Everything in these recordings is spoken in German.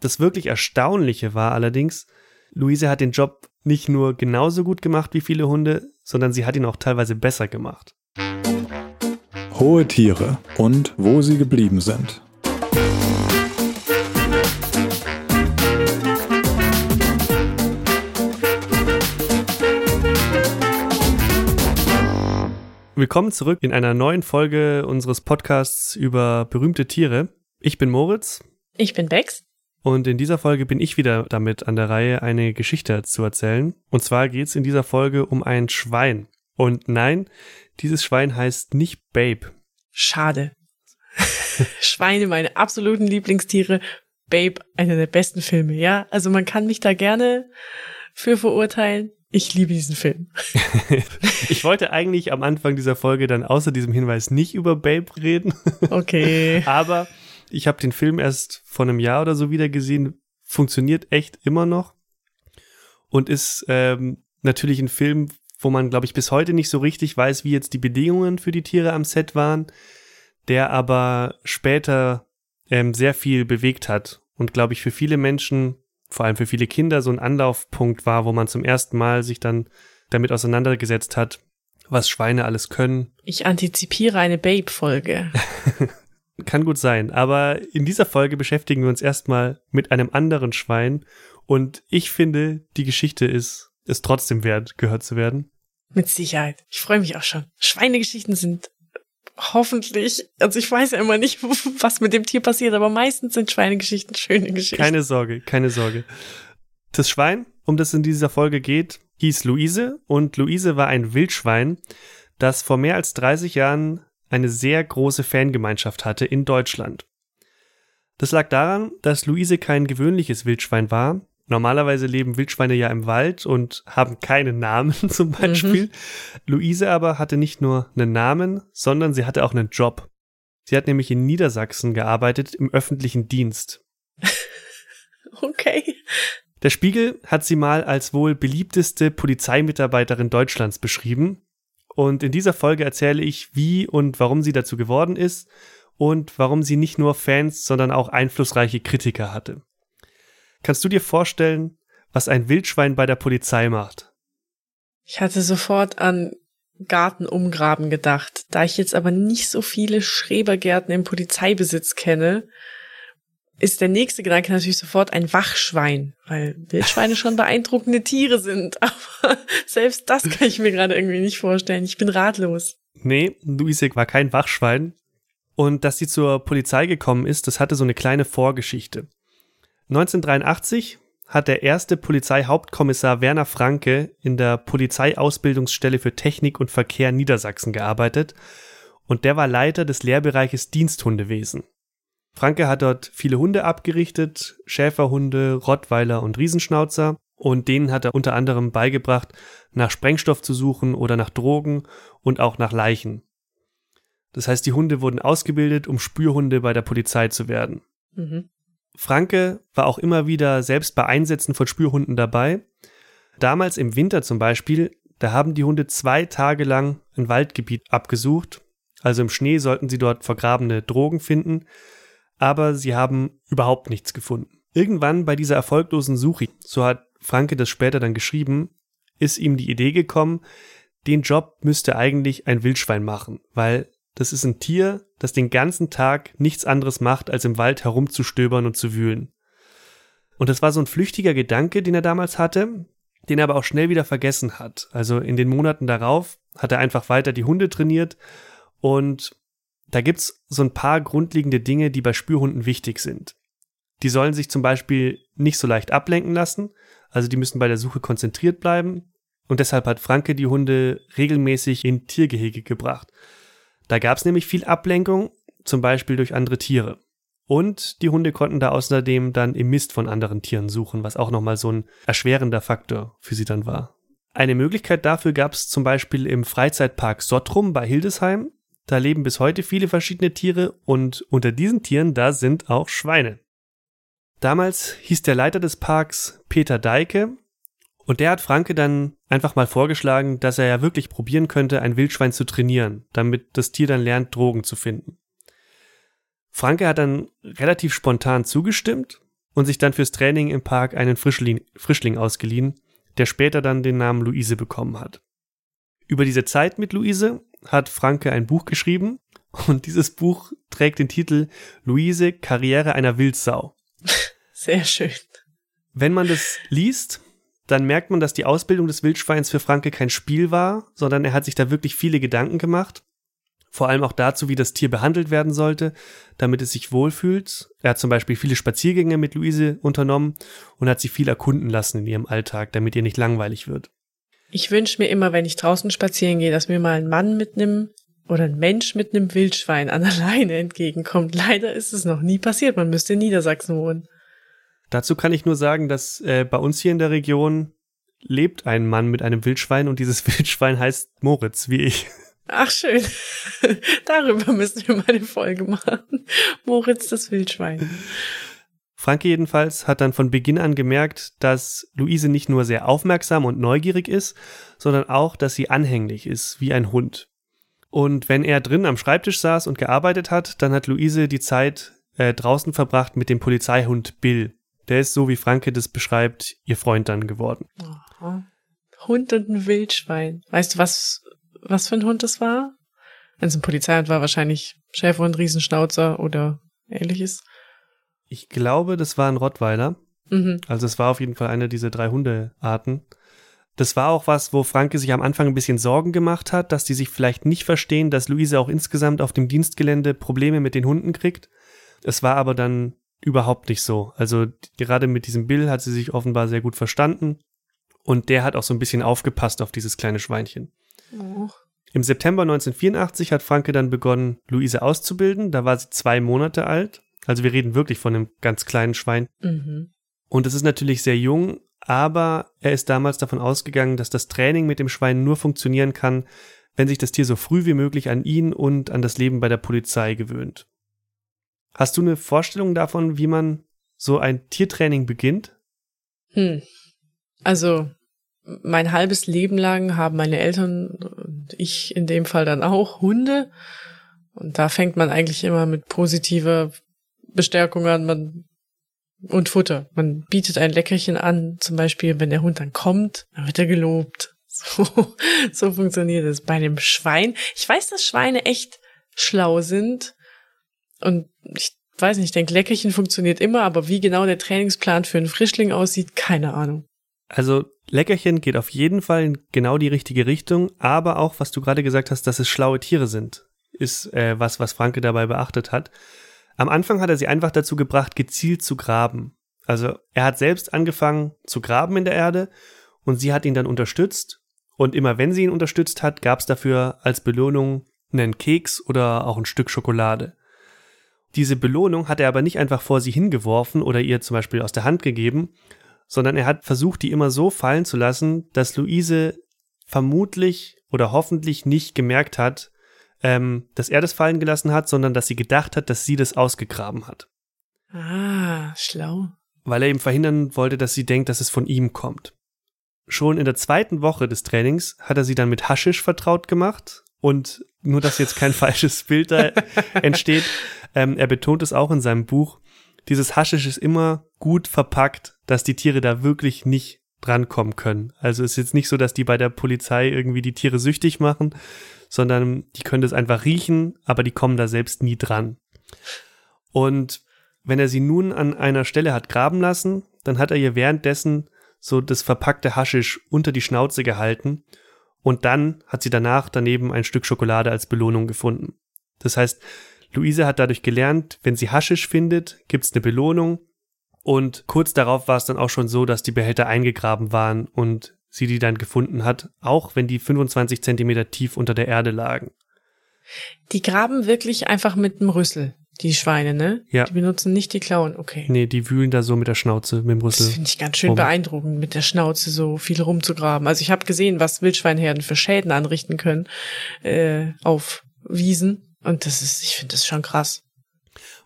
Das wirklich Erstaunliche war allerdings, Luise hat den Job nicht nur genauso gut gemacht wie viele Hunde, sondern sie hat ihn auch teilweise besser gemacht. Hohe Tiere und wo sie geblieben sind. Willkommen zurück in einer neuen Folge unseres Podcasts über berühmte Tiere. Ich bin Moritz. Ich bin Bex. Und in dieser Folge bin ich wieder damit an der Reihe, eine Geschichte zu erzählen. Und zwar geht es in dieser Folge um ein Schwein. Und nein, dieses Schwein heißt nicht Babe. Schade. Schweine, meine absoluten Lieblingstiere. Babe, einer der besten Filme, ja? Also man kann mich da gerne für verurteilen. Ich liebe diesen Film. ich wollte eigentlich am Anfang dieser Folge dann außer diesem Hinweis nicht über Babe reden. Okay. Aber ich habe den Film erst vor einem Jahr oder so wieder gesehen. Funktioniert echt immer noch. Und ist ähm, natürlich ein Film, wo man, glaube ich, bis heute nicht so richtig weiß, wie jetzt die Bedingungen für die Tiere am Set waren, der aber später ähm, sehr viel bewegt hat und, glaube ich, für viele Menschen vor allem für viele Kinder so ein Anlaufpunkt war, wo man zum ersten Mal sich dann damit auseinandergesetzt hat, was Schweine alles können. Ich antizipiere eine Babe-Folge. Kann gut sein, aber in dieser Folge beschäftigen wir uns erstmal mit einem anderen Schwein und ich finde, die Geschichte ist es trotzdem wert, gehört zu werden. Mit Sicherheit. Ich freue mich auch schon. Schweinegeschichten sind hoffentlich, also ich weiß ja immer nicht, was mit dem Tier passiert, aber meistens sind Schweinegeschichten schöne Geschichten. Keine Sorge, keine Sorge. Das Schwein, um das in dieser Folge geht, hieß Luise und Luise war ein Wildschwein, das vor mehr als 30 Jahren eine sehr große Fangemeinschaft hatte in Deutschland. Das lag daran, dass Luise kein gewöhnliches Wildschwein war, Normalerweise leben Wildschweine ja im Wald und haben keinen Namen zum Beispiel. Mhm. Luise aber hatte nicht nur einen Namen, sondern sie hatte auch einen Job. Sie hat nämlich in Niedersachsen gearbeitet im öffentlichen Dienst. okay. Der Spiegel hat sie mal als wohl beliebteste Polizeimitarbeiterin Deutschlands beschrieben. Und in dieser Folge erzähle ich, wie und warum sie dazu geworden ist und warum sie nicht nur Fans, sondern auch einflussreiche Kritiker hatte. Kannst du dir vorstellen, was ein Wildschwein bei der Polizei macht? Ich hatte sofort an Garten umgraben gedacht. Da ich jetzt aber nicht so viele Schrebergärten im Polizeibesitz kenne, ist der nächste Gedanke natürlich sofort ein Wachschwein, weil Wildschweine schon beeindruckende Tiere sind. Aber selbst das kann ich mir gerade irgendwie nicht vorstellen. Ich bin ratlos. Nee, Luise war kein Wachschwein. Und dass sie zur Polizei gekommen ist, das hatte so eine kleine Vorgeschichte. 1983 hat der erste Polizeihauptkommissar Werner Franke in der Polizeiausbildungsstelle für Technik und Verkehr Niedersachsen gearbeitet und der war Leiter des Lehrbereiches Diensthundewesen. Franke hat dort viele Hunde abgerichtet, Schäferhunde, Rottweiler und Riesenschnauzer und denen hat er unter anderem beigebracht, nach Sprengstoff zu suchen oder nach Drogen und auch nach Leichen. Das heißt, die Hunde wurden ausgebildet, um Spürhunde bei der Polizei zu werden. Mhm. Franke war auch immer wieder selbst bei Einsätzen von Spürhunden dabei. Damals im Winter zum Beispiel, da haben die Hunde zwei Tage lang ein Waldgebiet abgesucht. Also im Schnee sollten sie dort vergrabene Drogen finden, aber sie haben überhaupt nichts gefunden. Irgendwann bei dieser erfolglosen Suche, so hat Franke das später dann geschrieben, ist ihm die Idee gekommen, den Job müsste eigentlich ein Wildschwein machen, weil das ist ein Tier, das den ganzen Tag nichts anderes macht, als im Wald herumzustöbern und zu wühlen. Und das war so ein flüchtiger Gedanke, den er damals hatte, den er aber auch schnell wieder vergessen hat. Also in den Monaten darauf hat er einfach weiter die Hunde trainiert und da gibt's so ein paar grundlegende Dinge, die bei Spürhunden wichtig sind. Die sollen sich zum Beispiel nicht so leicht ablenken lassen, also die müssen bei der Suche konzentriert bleiben und deshalb hat Franke die Hunde regelmäßig in Tiergehege gebracht. Da gab es nämlich viel Ablenkung, zum Beispiel durch andere Tiere. Und die Hunde konnten da außerdem dann im Mist von anderen Tieren suchen, was auch nochmal so ein erschwerender Faktor für sie dann war. Eine Möglichkeit dafür gab es zum Beispiel im Freizeitpark Sottrum bei Hildesheim. Da leben bis heute viele verschiedene Tiere und unter diesen Tieren da sind auch Schweine. Damals hieß der Leiter des Parks Peter Deike und der hat Franke dann einfach mal vorgeschlagen, dass er ja wirklich probieren könnte, ein Wildschwein zu trainieren, damit das Tier dann lernt, Drogen zu finden. Franke hat dann relativ spontan zugestimmt und sich dann fürs Training im Park einen Frischling, Frischling ausgeliehen, der später dann den Namen Luise bekommen hat. Über diese Zeit mit Luise hat Franke ein Buch geschrieben und dieses Buch trägt den Titel Luise Karriere einer Wildsau. Sehr schön. Wenn man das liest, dann merkt man, dass die Ausbildung des Wildschweins für Franke kein Spiel war, sondern er hat sich da wirklich viele Gedanken gemacht. Vor allem auch dazu, wie das Tier behandelt werden sollte, damit es sich wohlfühlt. Er hat zum Beispiel viele Spaziergänge mit Luise unternommen und hat sie viel erkunden lassen in ihrem Alltag, damit ihr nicht langweilig wird. Ich wünsche mir immer, wenn ich draußen spazieren gehe, dass mir mal ein Mann mit einem oder ein Mensch mit einem Wildschwein an der Leine entgegenkommt. Leider ist es noch nie passiert. Man müsste in Niedersachsen wohnen. Dazu kann ich nur sagen, dass äh, bei uns hier in der Region lebt ein Mann mit einem Wildschwein und dieses Wildschwein heißt Moritz, wie ich. Ach schön. Darüber müssen wir mal eine Folge machen. Moritz das Wildschwein. Franke jedenfalls hat dann von Beginn an gemerkt, dass Luise nicht nur sehr aufmerksam und neugierig ist, sondern auch, dass sie anhänglich ist, wie ein Hund. Und wenn er drin am Schreibtisch saß und gearbeitet hat, dann hat Luise die Zeit äh, draußen verbracht mit dem Polizeihund Bill. Der ist so, wie Franke das beschreibt, ihr Freund dann geworden. Aha. Hund und ein Wildschwein. Weißt du, was, was für ein Hund das war? Wenn es ein Polizeihund war, wahrscheinlich Schäferhund, Riesenschnauzer oder ähnliches. Ich glaube, das war ein Rottweiler. Mhm. Also es war auf jeden Fall eine dieser drei Hundearten. Das war auch was, wo Franke sich am Anfang ein bisschen Sorgen gemacht hat, dass die sich vielleicht nicht verstehen, dass Luise auch insgesamt auf dem Dienstgelände Probleme mit den Hunden kriegt. Es war aber dann überhaupt nicht so. Also gerade mit diesem Bill hat sie sich offenbar sehr gut verstanden und der hat auch so ein bisschen aufgepasst auf dieses kleine Schweinchen. Oh. Im September 1984 hat Franke dann begonnen, Luise auszubilden. Da war sie zwei Monate alt. Also wir reden wirklich von einem ganz kleinen Schwein. Mhm. Und es ist natürlich sehr jung, aber er ist damals davon ausgegangen, dass das Training mit dem Schwein nur funktionieren kann, wenn sich das Tier so früh wie möglich an ihn und an das Leben bei der Polizei gewöhnt. Hast du eine Vorstellung davon, wie man so ein Tiertraining beginnt? Hm. Also, mein halbes Leben lang haben meine Eltern und ich in dem Fall dann auch Hunde. Und da fängt man eigentlich immer mit positiver Bestärkung an. Man und Futter. Man bietet ein Leckerchen an, zum Beispiel, wenn der Hund dann kommt, dann wird er gelobt. So, so funktioniert es. Bei einem Schwein, ich weiß, dass Schweine echt schlau sind. Und ich weiß nicht, ich denke, Leckerchen funktioniert immer, aber wie genau der Trainingsplan für einen Frischling aussieht, keine Ahnung. Also Leckerchen geht auf jeden Fall in genau die richtige Richtung, aber auch, was du gerade gesagt hast, dass es schlaue Tiere sind, ist äh, was, was Franke dabei beachtet hat. Am Anfang hat er sie einfach dazu gebracht, gezielt zu graben. Also er hat selbst angefangen zu graben in der Erde und sie hat ihn dann unterstützt. Und immer wenn sie ihn unterstützt hat, gab es dafür als Belohnung einen Keks oder auch ein Stück Schokolade. Diese Belohnung hat er aber nicht einfach vor sie hingeworfen oder ihr zum Beispiel aus der Hand gegeben, sondern er hat versucht, die immer so fallen zu lassen, dass Luise vermutlich oder hoffentlich nicht gemerkt hat, ähm, dass er das fallen gelassen hat, sondern dass sie gedacht hat, dass sie das ausgegraben hat. Ah, schlau. Weil er eben verhindern wollte, dass sie denkt, dass es von ihm kommt. Schon in der zweiten Woche des Trainings hat er sie dann mit Haschisch vertraut gemacht und nur, dass jetzt kein falsches Bild da entsteht, ähm, er betont es auch in seinem Buch, dieses Haschisch ist immer gut verpackt, dass die Tiere da wirklich nicht drankommen können. Also es ist jetzt nicht so, dass die bei der Polizei irgendwie die Tiere süchtig machen, sondern die können das einfach riechen, aber die kommen da selbst nie dran. Und wenn er sie nun an einer Stelle hat graben lassen, dann hat er ihr währenddessen so das verpackte Haschisch unter die Schnauze gehalten und dann hat sie danach daneben ein Stück Schokolade als Belohnung gefunden. Das heißt, Luise hat dadurch gelernt, wenn sie Haschisch findet, gibt's eine Belohnung und kurz darauf war es dann auch schon so, dass die Behälter eingegraben waren und sie die dann gefunden hat, auch wenn die 25 Zentimeter tief unter der Erde lagen. Die graben wirklich einfach mit dem Rüssel, die Schweine, ne? Ja. Die benutzen nicht die Klauen, okay. Nee, die wühlen da so mit der Schnauze, mit dem Das Rüssel. finde ich ganz schön rum. beeindruckend, mit der Schnauze so viel rumzugraben. Also ich habe gesehen, was Wildschweinherden für Schäden anrichten können äh, auf Wiesen. Und das ist, ich finde das schon krass.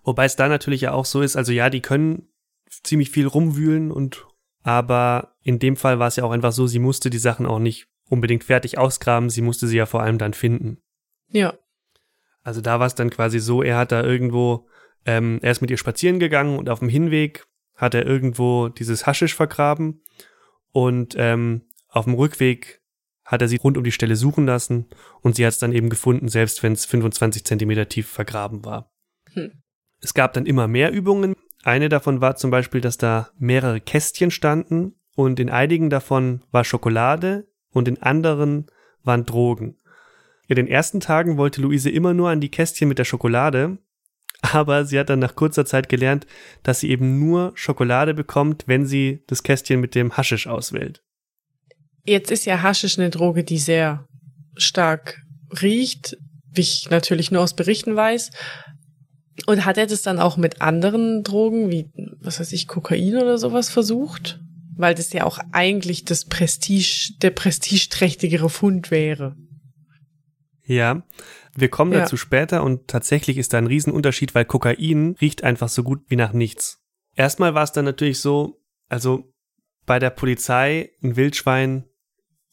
Wobei es da natürlich ja auch so ist, also ja, die können ziemlich viel rumwühlen und aber in dem Fall war es ja auch einfach so, sie musste die Sachen auch nicht unbedingt fertig ausgraben, sie musste sie ja vor allem dann finden. Ja. Also da war es dann quasi so, er hat da irgendwo, ähm, er ist mit ihr spazieren gegangen und auf dem Hinweg hat er irgendwo dieses Haschisch vergraben und ähm, auf dem Rückweg hat er sie rund um die Stelle suchen lassen und sie hat es dann eben gefunden, selbst wenn es 25 Zentimeter tief vergraben war. Hm. Es gab dann immer mehr Übungen. Eine davon war zum Beispiel, dass da mehrere Kästchen standen und in einigen davon war Schokolade und in anderen waren Drogen. In den ersten Tagen wollte Luise immer nur an die Kästchen mit der Schokolade, aber sie hat dann nach kurzer Zeit gelernt, dass sie eben nur Schokolade bekommt, wenn sie das Kästchen mit dem Haschisch auswählt. Jetzt ist ja Haschisch eine Droge, die sehr stark riecht, wie ich natürlich nur aus Berichten weiß. Und hat er das dann auch mit anderen Drogen, wie, was weiß ich, Kokain oder sowas versucht? Weil das ja auch eigentlich das Prestige, der prestigeträchtigere Fund wäre. Ja, wir kommen ja. dazu später und tatsächlich ist da ein Riesenunterschied, weil Kokain riecht einfach so gut wie nach nichts. Erstmal war es dann natürlich so, also bei der Polizei ein Wildschwein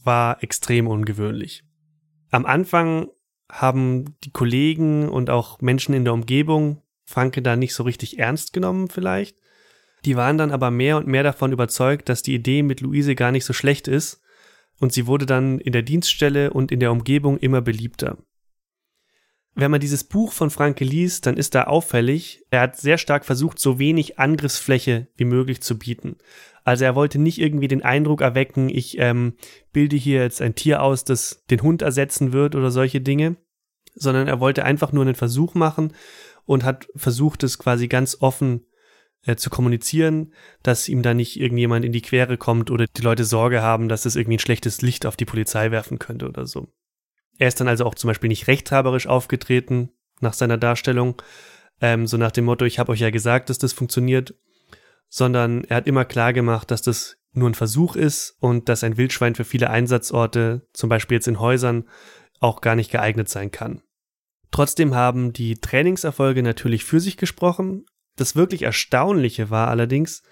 war extrem ungewöhnlich. Am Anfang haben die Kollegen und auch Menschen in der Umgebung Franke da nicht so richtig ernst genommen vielleicht. Die waren dann aber mehr und mehr davon überzeugt, dass die Idee mit Luise gar nicht so schlecht ist und sie wurde dann in der Dienststelle und in der Umgebung immer beliebter. Wenn man dieses Buch von Franke liest, dann ist da auffällig, er hat sehr stark versucht, so wenig Angriffsfläche wie möglich zu bieten. Also er wollte nicht irgendwie den Eindruck erwecken, ich ähm, bilde hier jetzt ein Tier aus, das den Hund ersetzen wird oder solche Dinge, sondern er wollte einfach nur einen Versuch machen und hat versucht, es quasi ganz offen äh, zu kommunizieren, dass ihm da nicht irgendjemand in die Quere kommt oder die Leute Sorge haben, dass es irgendwie ein schlechtes Licht auf die Polizei werfen könnte oder so. Er ist dann also auch zum Beispiel nicht rechthaberisch aufgetreten nach seiner Darstellung, ähm, so nach dem Motto, ich habe euch ja gesagt, dass das funktioniert, sondern er hat immer klar gemacht, dass das nur ein Versuch ist und dass ein Wildschwein für viele Einsatzorte, zum Beispiel jetzt in Häusern, auch gar nicht geeignet sein kann. Trotzdem haben die Trainingserfolge natürlich für sich gesprochen. Das wirklich Erstaunliche war allerdings,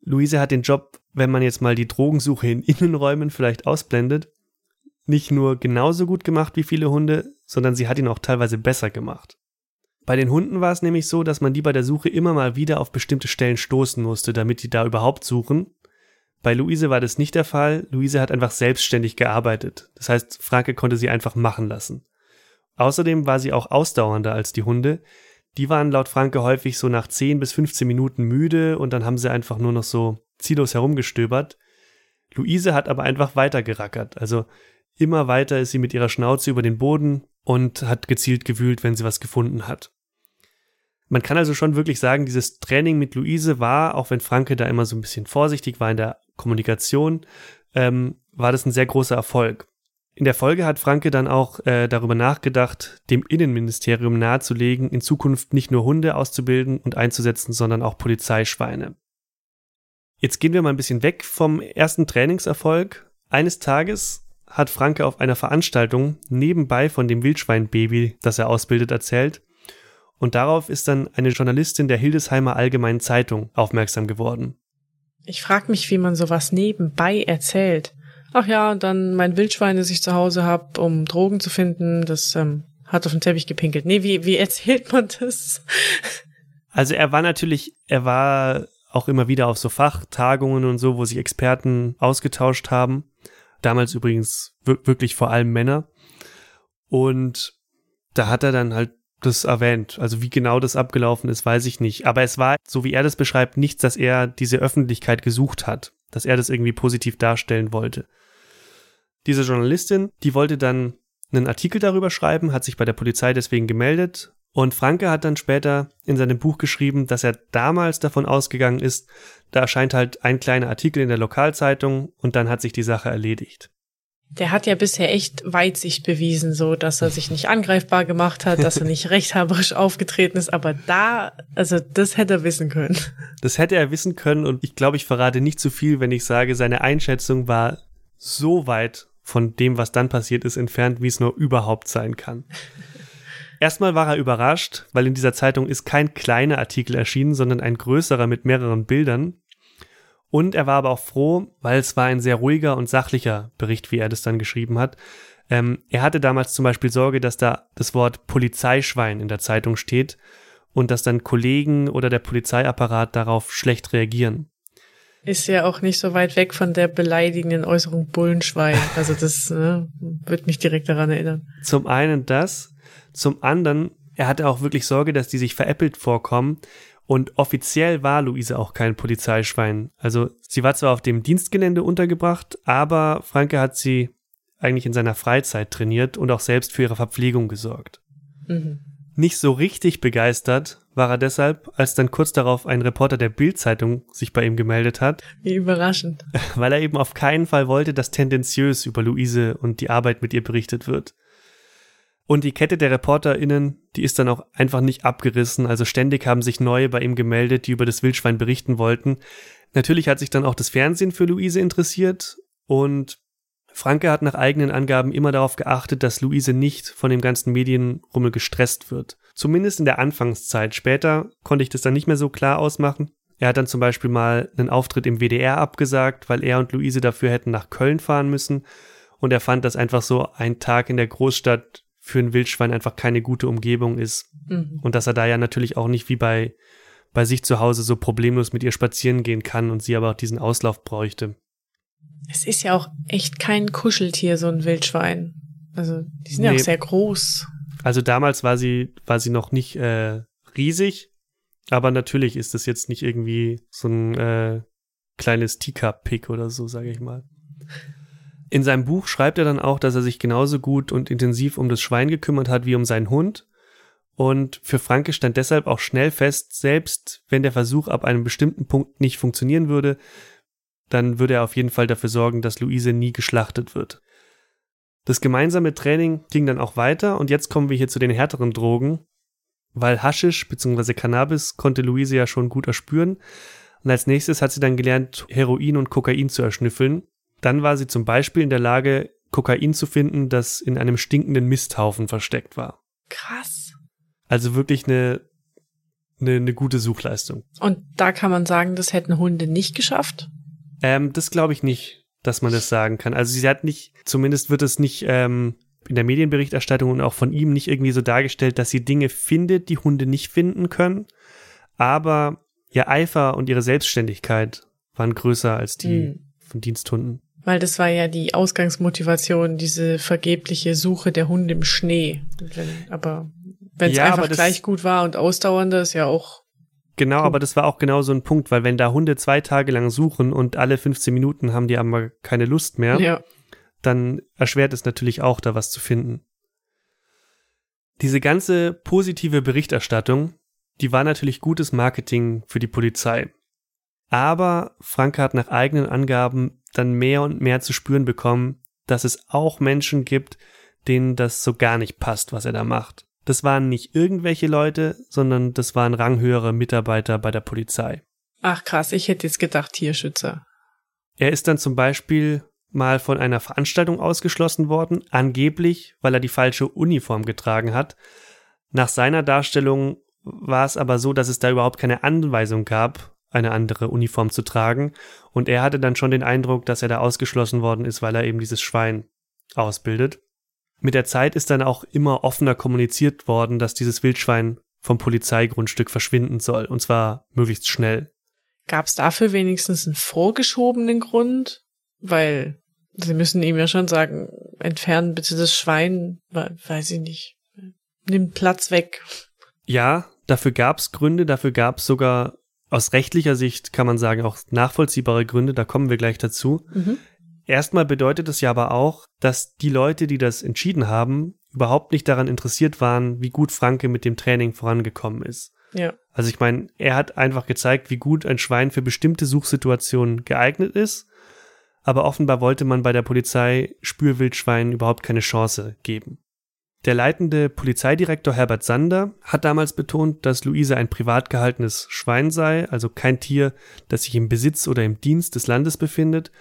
Luise hat den Job, wenn man jetzt mal die Drogensuche in Innenräumen vielleicht ausblendet, nicht nur genauso gut gemacht wie viele Hunde, sondern sie hat ihn auch teilweise besser gemacht. Bei den Hunden war es nämlich so, dass man die bei der Suche immer mal wieder auf bestimmte Stellen stoßen musste, damit die da überhaupt suchen. Bei Luise war das nicht der Fall. Luise hat einfach selbstständig gearbeitet. Das heißt, Franke konnte sie einfach machen lassen. Außerdem war sie auch ausdauernder als die Hunde. Die waren laut Franke häufig so nach 10 bis 15 Minuten müde und dann haben sie einfach nur noch so ziellos herumgestöbert. Luise hat aber einfach weitergerackert. Also immer weiter ist sie mit ihrer Schnauze über den Boden und hat gezielt gewühlt, wenn sie was gefunden hat. Man kann also schon wirklich sagen, dieses Training mit Luise war, auch wenn Franke da immer so ein bisschen vorsichtig war in der Kommunikation, ähm, war das ein sehr großer Erfolg. In der Folge hat Franke dann auch äh, darüber nachgedacht, dem Innenministerium nahezulegen, in Zukunft nicht nur Hunde auszubilden und einzusetzen, sondern auch Polizeischweine. Jetzt gehen wir mal ein bisschen weg vom ersten Trainingserfolg. Eines Tages hat Franke auf einer Veranstaltung nebenbei von dem Wildschweinbaby, das er ausbildet, erzählt. Und darauf ist dann eine Journalistin der Hildesheimer Allgemeinen Zeitung aufmerksam geworden. Ich frage mich, wie man sowas nebenbei erzählt. Ach ja, dann mein Wildschwein, das ich zu Hause habe, um Drogen zu finden, das ähm, hat auf den Teppich gepinkelt. Nee, wie, wie erzählt man das? Also er war natürlich, er war auch immer wieder auf so Fachtagungen und so, wo sich Experten ausgetauscht haben. Damals übrigens wirklich vor allem Männer. Und da hat er dann halt das erwähnt. Also wie genau das abgelaufen ist, weiß ich nicht. Aber es war, so wie er das beschreibt, nichts, dass er diese Öffentlichkeit gesucht hat, dass er das irgendwie positiv darstellen wollte. Diese Journalistin, die wollte dann einen Artikel darüber schreiben, hat sich bei der Polizei deswegen gemeldet und Franke hat dann später in seinem Buch geschrieben, dass er damals davon ausgegangen ist, da erscheint halt ein kleiner Artikel in der Lokalzeitung und dann hat sich die Sache erledigt. Der hat ja bisher echt Weitsicht bewiesen, so dass er sich nicht angreifbar gemacht hat, dass er nicht rechthaberisch aufgetreten ist, aber da, also das hätte er wissen können. Das hätte er wissen können und ich glaube, ich verrate nicht zu viel, wenn ich sage, seine Einschätzung war so weit von dem, was dann passiert ist, entfernt, wie es nur überhaupt sein kann. Erstmal war er überrascht, weil in dieser Zeitung ist kein kleiner Artikel erschienen, sondern ein größerer mit mehreren Bildern. Und er war aber auch froh, weil es war ein sehr ruhiger und sachlicher Bericht, wie er das dann geschrieben hat. Ähm, er hatte damals zum Beispiel Sorge, dass da das Wort Polizeischwein in der Zeitung steht. und dass dann Kollegen oder der Polizeiapparat darauf schlecht reagieren. Ist ja auch nicht so weit weg von der beleidigenden Äußerung Bullenschwein. Also das ne, wird mich direkt daran erinnern. Zum einen das, zum anderen, er hatte auch wirklich Sorge, dass die sich veräppelt vorkommen. Und offiziell war Luise auch kein Polizeischwein. Also sie war zwar auf dem Dienstgelände untergebracht, aber Franke hat sie eigentlich in seiner Freizeit trainiert und auch selbst für ihre Verpflegung gesorgt. Mhm. Nicht so richtig begeistert war er deshalb, als dann kurz darauf ein Reporter der Bild-Zeitung sich bei ihm gemeldet hat. Wie überraschend. Weil er eben auf keinen Fall wollte, dass tendenziös über Luise und die Arbeit mit ihr berichtet wird. Und die Kette der ReporterInnen, die ist dann auch einfach nicht abgerissen. Also ständig haben sich neue bei ihm gemeldet, die über das Wildschwein berichten wollten. Natürlich hat sich dann auch das Fernsehen für Luise interessiert und Franke hat nach eigenen Angaben immer darauf geachtet, dass Luise nicht von dem ganzen Medienrummel gestresst wird. Zumindest in der Anfangszeit. Später konnte ich das dann nicht mehr so klar ausmachen. Er hat dann zum Beispiel mal einen Auftritt im WDR abgesagt, weil er und Luise dafür hätten nach Köln fahren müssen. Und er fand, dass einfach so ein Tag in der Großstadt für ein Wildschwein einfach keine gute Umgebung ist. Mhm. Und dass er da ja natürlich auch nicht wie bei, bei sich zu Hause so problemlos mit ihr spazieren gehen kann und sie aber auch diesen Auslauf bräuchte. Es ist ja auch echt kein Kuscheltier, so ein Wildschwein. Also, die sind nee. ja auch sehr groß. Also damals war sie, war sie noch nicht äh, riesig, aber natürlich ist das jetzt nicht irgendwie so ein äh, kleines Teacup-Pick oder so, sage ich mal. In seinem Buch schreibt er dann auch, dass er sich genauso gut und intensiv um das Schwein gekümmert hat wie um seinen Hund. Und für Franke stand deshalb auch schnell fest, selbst wenn der Versuch ab einem bestimmten Punkt nicht funktionieren würde, dann würde er auf jeden Fall dafür sorgen, dass Luise nie geschlachtet wird. Das gemeinsame Training ging dann auch weiter und jetzt kommen wir hier zu den härteren Drogen, weil Haschisch bzw. Cannabis konnte Luise ja schon gut erspüren und als nächstes hat sie dann gelernt, Heroin und Kokain zu erschnüffeln. Dann war sie zum Beispiel in der Lage, Kokain zu finden, das in einem stinkenden Misthaufen versteckt war. Krass. Also wirklich eine, eine, eine gute Suchleistung. Und da kann man sagen, das hätten Hunde nicht geschafft? Ähm, das glaube ich nicht, dass man das sagen kann. Also sie hat nicht, zumindest wird es nicht ähm, in der Medienberichterstattung und auch von ihm nicht irgendwie so dargestellt, dass sie Dinge findet, die Hunde nicht finden können. Aber ihr Eifer und ihre Selbstständigkeit waren größer als die mhm. von Diensthunden. Weil das war ja die Ausgangsmotivation, diese vergebliche Suche der Hunde im Schnee. aber wenn es ja, einfach gleich gut war und ausdauernder, ist ja auch Genau, aber das war auch genau so ein Punkt, weil wenn da Hunde zwei Tage lang suchen und alle 15 Minuten haben die aber keine Lust mehr, ja. dann erschwert es natürlich auch, da was zu finden. Diese ganze positive Berichterstattung, die war natürlich gutes Marketing für die Polizei. Aber Franke hat nach eigenen Angaben dann mehr und mehr zu spüren bekommen, dass es auch Menschen gibt, denen das so gar nicht passt, was er da macht. Das waren nicht irgendwelche Leute, sondern das waren ranghöhere Mitarbeiter bei der Polizei. Ach krass, ich hätte jetzt gedacht Tierschützer. Er ist dann zum Beispiel mal von einer Veranstaltung ausgeschlossen worden, angeblich, weil er die falsche Uniform getragen hat. Nach seiner Darstellung war es aber so, dass es da überhaupt keine Anweisung gab, eine andere Uniform zu tragen, und er hatte dann schon den Eindruck, dass er da ausgeschlossen worden ist, weil er eben dieses Schwein ausbildet. Mit der Zeit ist dann auch immer offener kommuniziert worden, dass dieses Wildschwein vom Polizeigrundstück verschwinden soll, und zwar möglichst schnell. Gab es dafür wenigstens einen vorgeschobenen Grund? Weil sie müssen ihm ja schon sagen, entfernen bitte das Schwein, weiß ich nicht, nimm Platz weg. Ja, dafür gab es Gründe, dafür gab es sogar aus rechtlicher Sicht, kann man sagen, auch nachvollziehbare Gründe, da kommen wir gleich dazu. Mhm. Erstmal bedeutet es ja aber auch, dass die Leute, die das entschieden haben, überhaupt nicht daran interessiert waren, wie gut Franke mit dem Training vorangekommen ist. Ja. Also ich meine, er hat einfach gezeigt, wie gut ein Schwein für bestimmte Suchsituationen geeignet ist, aber offenbar wollte man bei der Polizei Spürwildschweinen überhaupt keine Chance geben. Der leitende Polizeidirektor Herbert Sander hat damals betont, dass Luise ein privat gehaltenes Schwein sei, also kein Tier, das sich im Besitz oder im Dienst des Landes befindet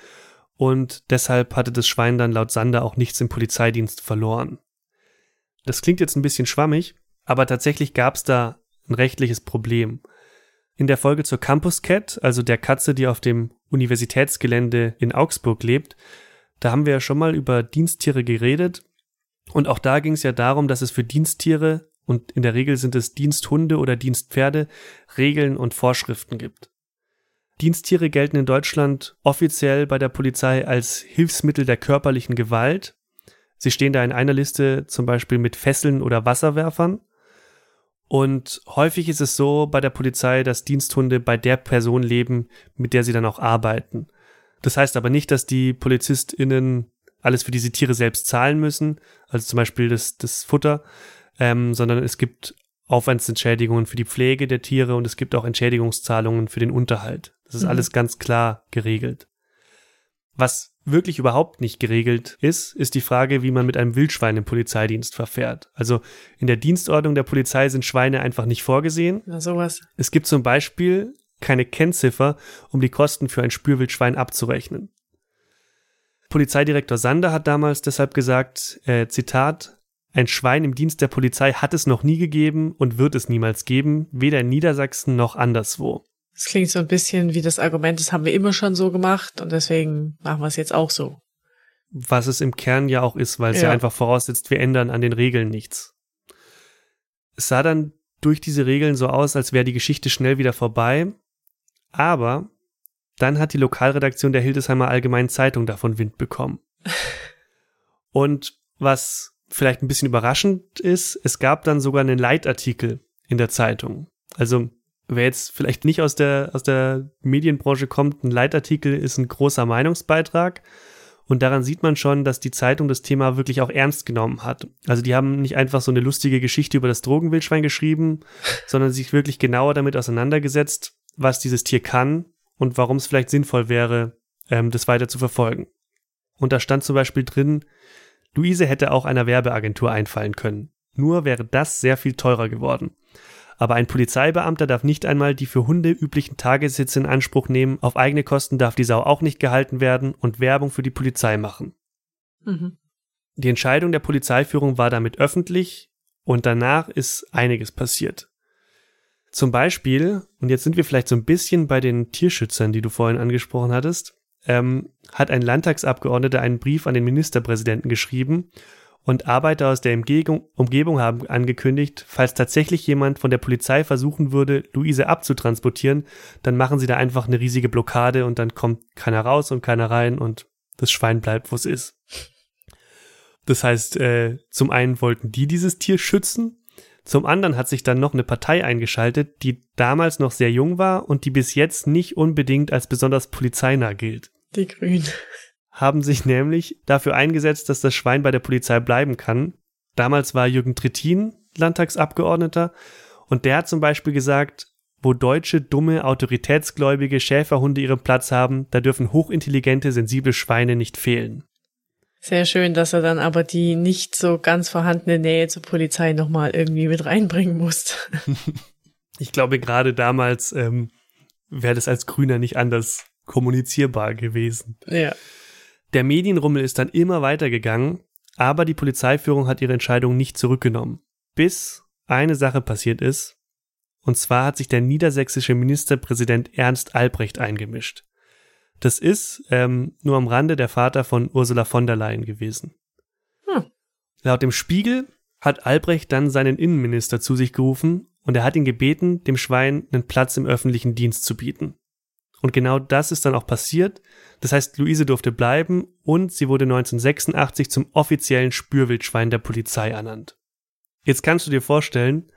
und deshalb hatte das Schwein dann laut Sander auch nichts im Polizeidienst verloren. Das klingt jetzt ein bisschen schwammig, aber tatsächlich gab es da ein rechtliches Problem. In der Folge zur Campus Cat, also der Katze, die auf dem Universitätsgelände in Augsburg lebt, da haben wir ja schon mal über Diensttiere geredet und auch da ging es ja darum, dass es für Diensttiere und in der Regel sind es Diensthunde oder Dienstpferde, Regeln und Vorschriften gibt. Diensttiere gelten in Deutschland offiziell bei der Polizei als Hilfsmittel der körperlichen Gewalt. Sie stehen da in einer Liste zum Beispiel mit Fesseln oder Wasserwerfern. Und häufig ist es so bei der Polizei, dass Diensthunde bei der Person leben, mit der sie dann auch arbeiten. Das heißt aber nicht, dass die PolizistInnen alles für diese Tiere selbst zahlen müssen, also zum Beispiel das, das Futter, ähm, sondern es gibt Aufwandsentschädigungen für die Pflege der Tiere und es gibt auch Entschädigungszahlungen für den Unterhalt. Das ist mhm. alles ganz klar geregelt. Was wirklich überhaupt nicht geregelt ist, ist die Frage, wie man mit einem Wildschwein im Polizeidienst verfährt. Also in der Dienstordnung der Polizei sind Schweine einfach nicht vorgesehen. Na sowas. Es gibt zum Beispiel keine Kennziffer, um die Kosten für ein Spürwildschwein abzurechnen. Polizeidirektor Sander hat damals deshalb gesagt, äh, Zitat, ein Schwein im Dienst der Polizei hat es noch nie gegeben und wird es niemals geben, weder in Niedersachsen noch anderswo. Das klingt so ein bisschen wie das Argument, das haben wir immer schon so gemacht und deswegen machen wir es jetzt auch so. Was es im Kern ja auch ist, weil es ja. ja einfach voraussetzt, wir ändern an den Regeln nichts. Es sah dann durch diese Regeln so aus, als wäre die Geschichte schnell wieder vorbei, aber dann hat die Lokalredaktion der Hildesheimer Allgemeinen Zeitung davon Wind bekommen. Und was vielleicht ein bisschen überraschend ist, es gab dann sogar einen Leitartikel in der Zeitung. Also wer jetzt vielleicht nicht aus der, aus der Medienbranche kommt, ein Leitartikel ist ein großer Meinungsbeitrag. Und daran sieht man schon, dass die Zeitung das Thema wirklich auch ernst genommen hat. Also die haben nicht einfach so eine lustige Geschichte über das Drogenwildschwein geschrieben, sondern sich wirklich genauer damit auseinandergesetzt, was dieses Tier kann und warum es vielleicht sinnvoll wäre, ähm, das weiter zu verfolgen. Und da stand zum Beispiel drin, Luise hätte auch einer Werbeagentur einfallen können. Nur wäre das sehr viel teurer geworden. Aber ein Polizeibeamter darf nicht einmal die für Hunde üblichen Tagessitze in Anspruch nehmen, auf eigene Kosten darf die Sau auch nicht gehalten werden und Werbung für die Polizei machen. Mhm. Die Entscheidung der Polizeiführung war damit öffentlich und danach ist einiges passiert. Zum Beispiel, und jetzt sind wir vielleicht so ein bisschen bei den Tierschützern, die du vorhin angesprochen hattest, ähm, hat ein Landtagsabgeordneter einen Brief an den Ministerpräsidenten geschrieben und Arbeiter aus der Umgebung, Umgebung haben angekündigt, falls tatsächlich jemand von der Polizei versuchen würde, Luise abzutransportieren, dann machen sie da einfach eine riesige Blockade und dann kommt keiner raus und keiner rein und das Schwein bleibt, wo es ist. Das heißt, äh, zum einen wollten die dieses Tier schützen zum anderen hat sich dann noch eine Partei eingeschaltet, die damals noch sehr jung war und die bis jetzt nicht unbedingt als besonders polizeinah gilt. Die Grünen. Haben sich nämlich dafür eingesetzt, dass das Schwein bei der Polizei bleiben kann. Damals war Jürgen Trittin Landtagsabgeordneter und der hat zum Beispiel gesagt, wo deutsche, dumme, autoritätsgläubige Schäferhunde ihren Platz haben, da dürfen hochintelligente, sensible Schweine nicht fehlen. Sehr schön, dass er dann aber die nicht so ganz vorhandene Nähe zur Polizei nochmal irgendwie mit reinbringen muss. ich glaube, gerade damals ähm, wäre das als Grüner nicht anders kommunizierbar gewesen. Ja. Der Medienrummel ist dann immer weitergegangen, aber die Polizeiführung hat ihre Entscheidung nicht zurückgenommen. Bis eine Sache passiert ist, und zwar hat sich der niedersächsische Ministerpräsident Ernst Albrecht eingemischt. Das ist ähm, nur am Rande der Vater von Ursula von der Leyen gewesen. Hm. Laut dem Spiegel hat Albrecht dann seinen Innenminister zu sich gerufen und er hat ihn gebeten, dem Schwein einen Platz im öffentlichen Dienst zu bieten. Und genau das ist dann auch passiert. Das heißt, Luise durfte bleiben und sie wurde 1986 zum offiziellen Spürwildschwein der Polizei ernannt. Jetzt kannst du dir vorstellen,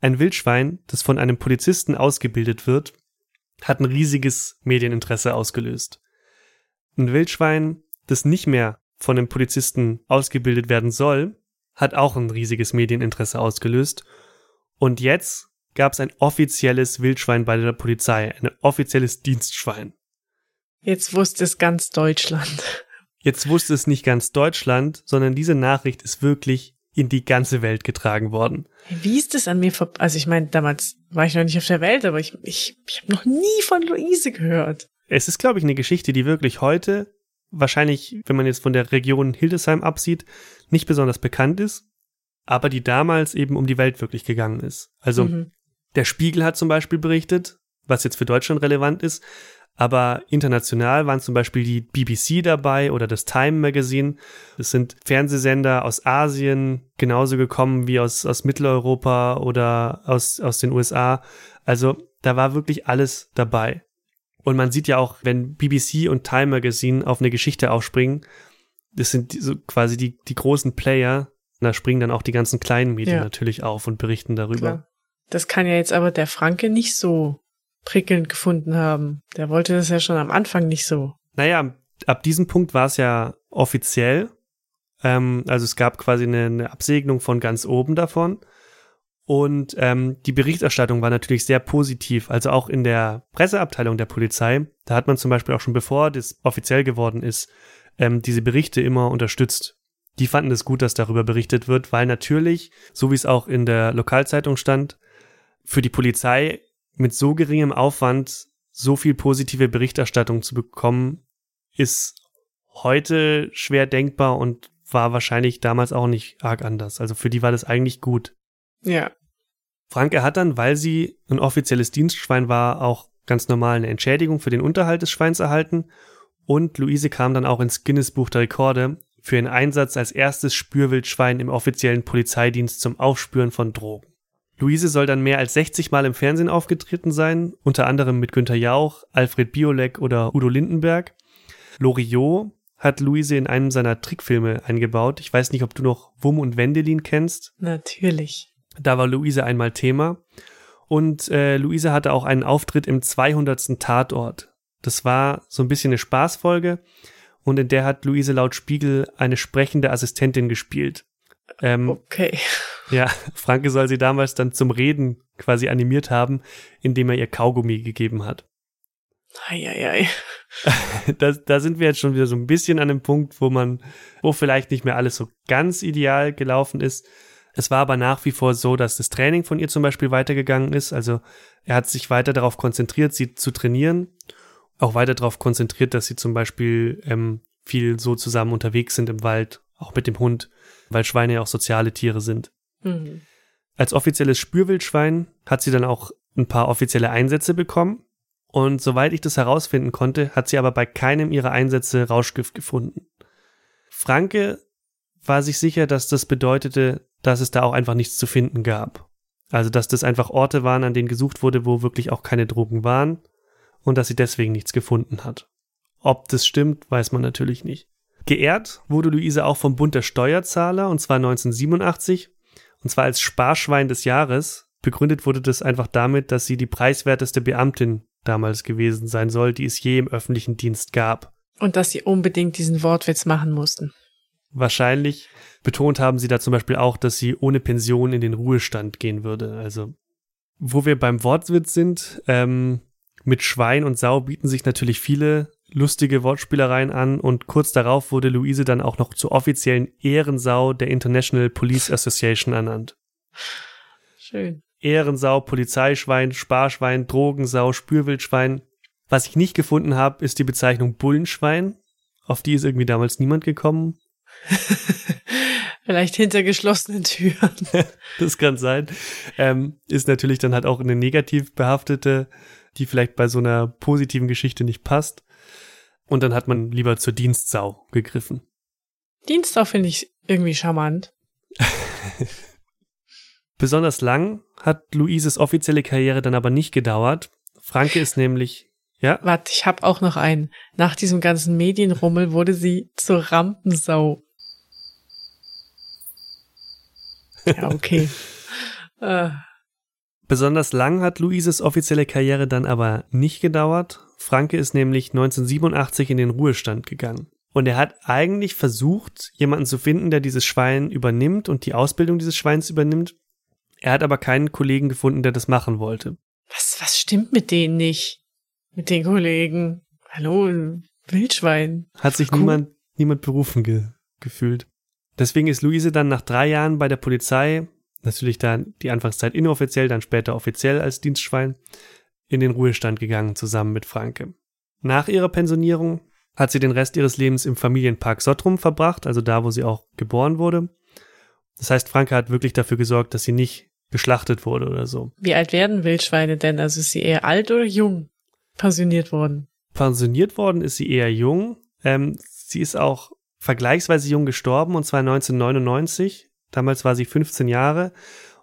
ein Wildschwein, das von einem Polizisten ausgebildet wird, hat ein riesiges Medieninteresse ausgelöst. Ein Wildschwein, das nicht mehr von einem Polizisten ausgebildet werden soll, hat auch ein riesiges Medieninteresse ausgelöst. Und jetzt gab es ein offizielles Wildschwein bei der Polizei, ein offizielles Dienstschwein. Jetzt wusste es ganz Deutschland. Jetzt wusste es nicht ganz Deutschland, sondern diese Nachricht ist wirklich in die ganze Welt getragen worden. Wie ist es an mir vorbei? Also ich meine, damals war ich noch nicht auf der Welt, aber ich, ich, ich habe noch nie von Luise gehört. Es ist, glaube ich, eine Geschichte, die wirklich heute wahrscheinlich, wenn man jetzt von der Region Hildesheim absieht, nicht besonders bekannt ist, aber die damals eben um die Welt wirklich gegangen ist. Also mhm. der Spiegel hat zum Beispiel berichtet, was jetzt für Deutschland relevant ist, Aber international waren zum Beispiel die BBC dabei oder das Time Magazine. Das sind Fernsehsender aus Asien, genauso gekommen wie aus, aus Mitteleuropa oder aus, aus den USA. Also da war wirklich alles dabei. Und man sieht ja auch, wenn BBC und Time Magazine auf eine Geschichte aufspringen, das sind so quasi die, die großen Player, da springen dann auch die ganzen kleinen Medien ja. natürlich auf und berichten darüber. Klar. Das kann ja jetzt aber der Franke nicht so prickelnd gefunden haben. Der wollte das ja schon am Anfang nicht so. Naja, ab diesem Punkt war es ja offiziell. Ähm, also es gab quasi eine, eine, Absegnung von ganz oben davon. Und ähm, die Berichterstattung war natürlich sehr positiv. Also auch in der Presseabteilung der Polizei, da hat man zum Beispiel auch schon bevor das offiziell geworden ist, ähm, diese Berichte immer unterstützt. Die fanden es gut, dass darüber berichtet wird, weil natürlich, so wie es auch in der Lokalzeitung stand, für die Polizei mit so geringem Aufwand so viel positive Berichterstattung zu bekommen, ist heute schwer denkbar und war wahrscheinlich damals auch nicht arg anders. Also für die war das eigentlich gut. Ja. Franke hat dann, weil sie ein offizielles Dienstschwein war, auch ganz normal eine Entschädigung für den Unterhalt des Schweins erhalten und Luise kam dann auch ins Guinness Buch der Rekorde für ihren Einsatz als erstes Spürwildschwein im offiziellen Polizeidienst zum Aufspüren von Drogen. Luise soll dann mehr als 60 Mal im Fernsehen aufgetreten sein, unter anderem mit Günter Jauch, Alfred Biolek oder Udo Lindenberg. Loriot hat Luise in einem seiner Trickfilme eingebaut. Ich weiß nicht, ob du noch Wum und Wendelin kennst. Natürlich. Da war Luise einmal Thema. Und äh, Luise hatte auch einen Auftritt im 200. Tatort. Das war so ein bisschen eine Spaßfolge und in der hat Luise laut Spiegel eine sprechende Assistentin gespielt. Ähm, okay. Ja, Franke soll sie damals dann zum Reden quasi animiert haben, indem er ihr Kaugummi gegeben hat. Eieiei. Da, da sind wir jetzt schon wieder so ein bisschen an dem Punkt, wo man, wo vielleicht nicht mehr alles so ganz ideal gelaufen ist. Es war aber nach wie vor so, dass das Training von ihr zum Beispiel weitergegangen ist. Also er hat sich weiter darauf konzentriert, sie zu trainieren. Auch weiter darauf konzentriert, dass sie zum Beispiel ähm, viel so zusammen unterwegs sind im Wald, auch mit dem Hund, weil Schweine ja auch soziale Tiere sind. Mhm. Als offizielles Spürwildschwein hat sie dann auch ein paar offizielle Einsätze bekommen. Und soweit ich das herausfinden konnte, hat sie aber bei keinem ihrer Einsätze Rauschgift gefunden. Franke war sich sicher, dass das bedeutete, dass es da auch einfach nichts zu finden gab. Also, dass das einfach Orte waren, an denen gesucht wurde, wo wirklich auch keine Drogen waren und dass sie deswegen nichts gefunden hat. Ob das stimmt, weiß man natürlich nicht. Geehrt wurde Luise auch vom Bund der Steuerzahler und zwar 1987 und zwar als Sparschwein des Jahres. Begründet wurde das einfach damit, dass sie die preiswerteste Beamtin damals gewesen sein soll, die es je im öffentlichen Dienst gab. Und dass sie unbedingt diesen Wortwitz machen mussten. Wahrscheinlich betont haben sie da zum Beispiel auch, dass sie ohne Pension in den Ruhestand gehen würde. Also, wo wir beim Wortwitz sind, ähm, mit Schwein und Sau bieten sich natürlich viele lustige Wortspielereien an und kurz darauf wurde Luise dann auch noch zur offiziellen Ehrensau der International Police Association ernannt. Schön. Ehrensau, Polizeischwein, Sparschwein, Drogensau, Spürwildschwein. Was ich nicht gefunden habe, ist die Bezeichnung Bullenschwein. Auf die ist irgendwie damals niemand gekommen. Vielleicht hinter geschlossenen Türen. das kann sein. Ähm, ist natürlich dann halt auch eine negativ behaftete, die vielleicht bei so einer positiven Geschichte nicht passt. Und dann hat man lieber zur Dienstsau gegriffen. Dienstsau finde ich irgendwie charmant. Besonders lang hat Luises offizielle Karriere dann aber nicht gedauert. Franke ist nämlich, ja. Warte, ich habe auch noch einen. Nach diesem ganzen Medienrummel wurde sie zur Rampensau. Ja, okay. äh. Besonders lang hat Luises offizielle Karriere dann aber nicht gedauert. Franke ist nämlich 1987 in den Ruhestand gegangen. Und er hat eigentlich versucht, jemanden zu finden, der dieses Schwein übernimmt und die Ausbildung dieses Schweins übernimmt. Er hat aber keinen Kollegen gefunden, der das machen wollte. Was, was stimmt mit denen nicht? Mit den Kollegen? Hallo, Wildschwein. Hat sich cool. niemand, niemand berufen ge gefühlt. Deswegen ist Luise dann nach drei Jahren bei der Polizei, natürlich dann die Anfangszeit inoffiziell, dann später offiziell als Dienstschwein, in den Ruhestand gegangen, zusammen mit Franke. Nach ihrer Pensionierung hat sie den Rest ihres Lebens im Familienpark Sottrum verbracht, also da, wo sie auch geboren wurde. Das heißt, Franke hat wirklich dafür gesorgt, dass sie nicht geschlachtet wurde oder so. Wie alt werden Wildschweine denn? Also ist sie eher alt oder jung pensioniert worden? Pensioniert worden ist sie eher jung. Ähm, sie ist auch vergleichsweise jung gestorben, und zwar 1999. Damals war sie 15 Jahre.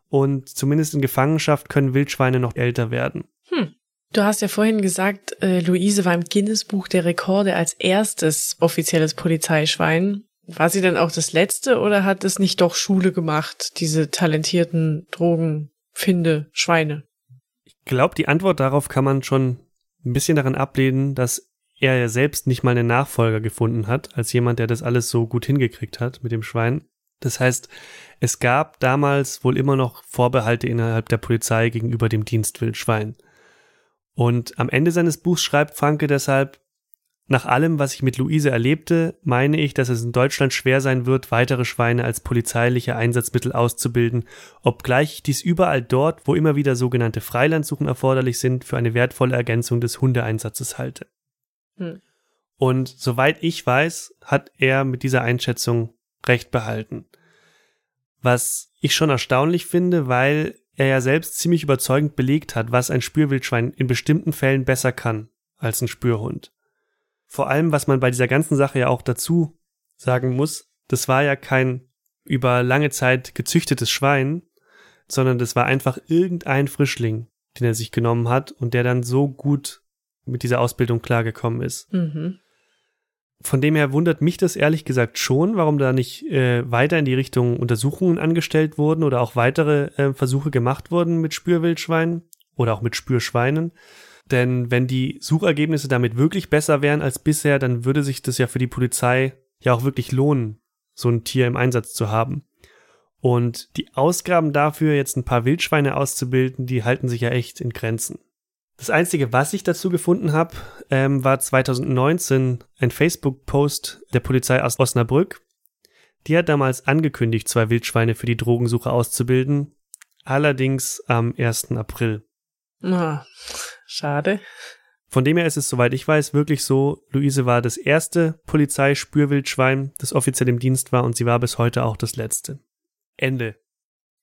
Und zumindest in Gefangenschaft können Wildschweine noch älter werden. Hm. Du hast ja vorhin gesagt, äh, Luise war im Guinness-Buch der Rekorde als erstes offizielles Polizeischwein. War sie denn auch das letzte oder hat es nicht doch Schule gemacht, diese talentierten Drogenfinde Schweine? Ich glaube, die Antwort darauf kann man schon ein bisschen daran ablehnen, dass er ja selbst nicht mal einen Nachfolger gefunden hat, als jemand, der das alles so gut hingekriegt hat mit dem Schwein. Das heißt, es gab damals wohl immer noch Vorbehalte innerhalb der Polizei gegenüber dem Dienstwildschwein. Und am Ende seines Buchs schreibt Franke deshalb, nach allem, was ich mit Luise erlebte, meine ich, dass es in Deutschland schwer sein wird, weitere Schweine als polizeiliche Einsatzmittel auszubilden, obgleich ich dies überall dort, wo immer wieder sogenannte Freilandsuchen erforderlich sind, für eine wertvolle Ergänzung des Hundeeinsatzes halte. Hm. Und soweit ich weiß, hat er mit dieser Einschätzung recht behalten. Was ich schon erstaunlich finde, weil er ja selbst ziemlich überzeugend belegt hat, was ein Spürwildschwein in bestimmten Fällen besser kann als ein Spürhund. Vor allem, was man bei dieser ganzen Sache ja auch dazu sagen muss, das war ja kein über lange Zeit gezüchtetes Schwein, sondern das war einfach irgendein Frischling, den er sich genommen hat und der dann so gut mit dieser Ausbildung klargekommen ist. Mhm von dem her wundert mich das ehrlich gesagt schon, warum da nicht äh, weiter in die Richtung Untersuchungen angestellt wurden oder auch weitere äh, Versuche gemacht wurden mit Spürwildschweinen oder auch mit Spürschweinen. Denn wenn die Suchergebnisse damit wirklich besser wären als bisher, dann würde sich das ja für die Polizei ja auch wirklich lohnen, so ein Tier im Einsatz zu haben. Und die Ausgaben dafür, jetzt ein paar Wildschweine auszubilden, die halten sich ja echt in Grenzen. Das Einzige, was ich dazu gefunden habe, ähm, war 2019 ein Facebook-Post der Polizei aus Osnabrück. Die hat damals angekündigt, zwei Wildschweine für die Drogensuche auszubilden, allerdings am 1. April. Oh, schade. Von dem her ist es, soweit ich weiß, wirklich so, Luise war das erste Polizeispürwildschwein, das offiziell im Dienst war und sie war bis heute auch das letzte. Ende.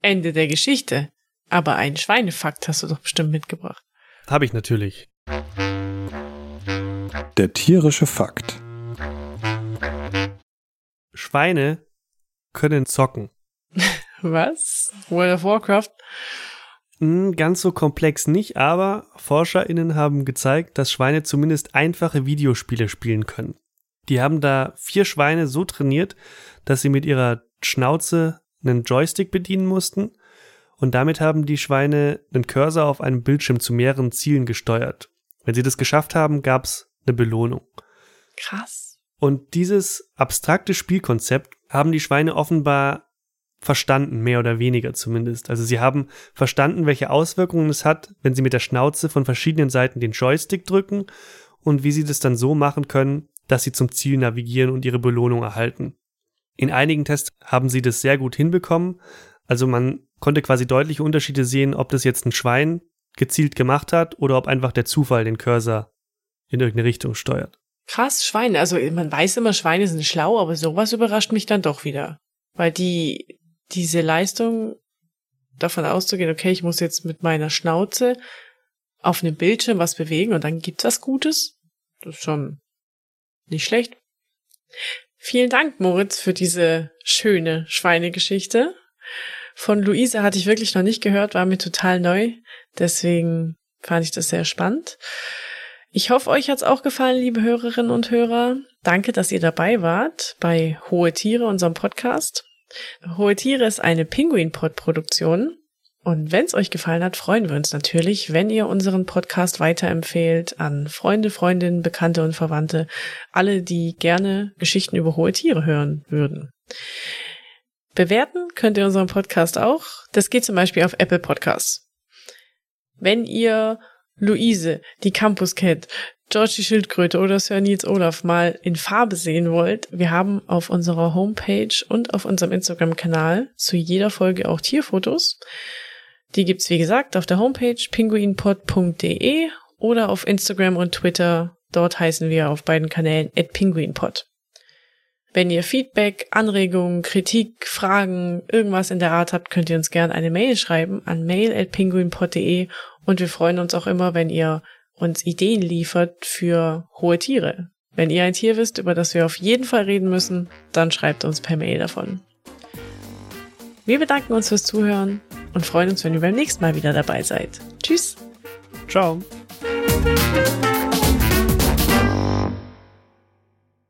Ende der Geschichte. Aber einen Schweinefakt hast du doch bestimmt mitgebracht. Habe ich natürlich. Der tierische Fakt. Schweine können zocken. Was? World of Warcraft? Hm, ganz so komplex nicht, aber ForscherInnen haben gezeigt, dass Schweine zumindest einfache Videospiele spielen können. Die haben da vier Schweine so trainiert, dass sie mit ihrer Schnauze einen Joystick bedienen mussten und damit haben die Schweine einen Cursor auf einem Bildschirm zu mehreren Zielen gesteuert. Wenn sie das geschafft haben, gab's eine Belohnung. Krass. Und dieses abstrakte Spielkonzept haben die Schweine offenbar verstanden, mehr oder weniger zumindest. Also sie haben verstanden, welche Auswirkungen es hat, wenn sie mit der Schnauze von verschiedenen Seiten den Joystick drücken und wie sie das dann so machen können, dass sie zum Ziel navigieren und ihre Belohnung erhalten. In einigen Tests haben sie das sehr gut hinbekommen. Also man konnte quasi deutliche Unterschiede sehen, ob das jetzt ein Schwein gezielt gemacht hat oder ob einfach der Zufall den Cursor in irgendeine Richtung steuert. Krass, Schweine. Also man weiß immer, Schweine sind schlau, aber sowas überrascht mich dann doch wieder. Weil die, diese Leistung davon auszugehen, okay, ich muss jetzt mit meiner Schnauze auf einem Bildschirm was bewegen und dann gibt's was Gutes. Das ist schon nicht schlecht. Vielen Dank, Moritz, für diese schöne Schweinegeschichte. Von Luise hatte ich wirklich noch nicht gehört, war mir total neu. Deswegen fand ich das sehr spannend. Ich hoffe, euch hat's auch gefallen, liebe Hörerinnen und Hörer. Danke, dass ihr dabei wart bei Hohe Tiere, unserem Podcast. Hohe Tiere ist eine Pinguin-Pod-Produktion. Und wenn es euch gefallen hat, freuen wir uns natürlich, wenn ihr unseren Podcast weiterempfehlt an Freunde, Freundinnen, Bekannte und Verwandte, alle, die gerne Geschichten über hohe Tiere hören würden. Bewerten könnt ihr unseren Podcast auch. Das geht zum Beispiel auf Apple Podcasts. Wenn ihr Luise, die Campus Cat, George die Schildkröte oder Sir Nils Olaf mal in Farbe sehen wollt, wir haben auf unserer Homepage und auf unserem Instagram-Kanal zu jeder Folge auch Tierfotos. Die gibt's wie gesagt auf der Homepage pinguinpod.de oder auf Instagram und Twitter. Dort heißen wir auf beiden Kanälen at pinguinpod. Wenn ihr Feedback, Anregungen, Kritik, Fragen, irgendwas in der Art habt, könnt ihr uns gerne eine Mail schreiben an mail.pinguinpod.de und wir freuen uns auch immer, wenn ihr uns Ideen liefert für hohe Tiere. Wenn ihr ein Tier wisst, über das wir auf jeden Fall reden müssen, dann schreibt uns per Mail davon. Wir bedanken uns fürs Zuhören und freuen uns, wenn ihr beim nächsten Mal wieder dabei seid. Tschüss. Ciao.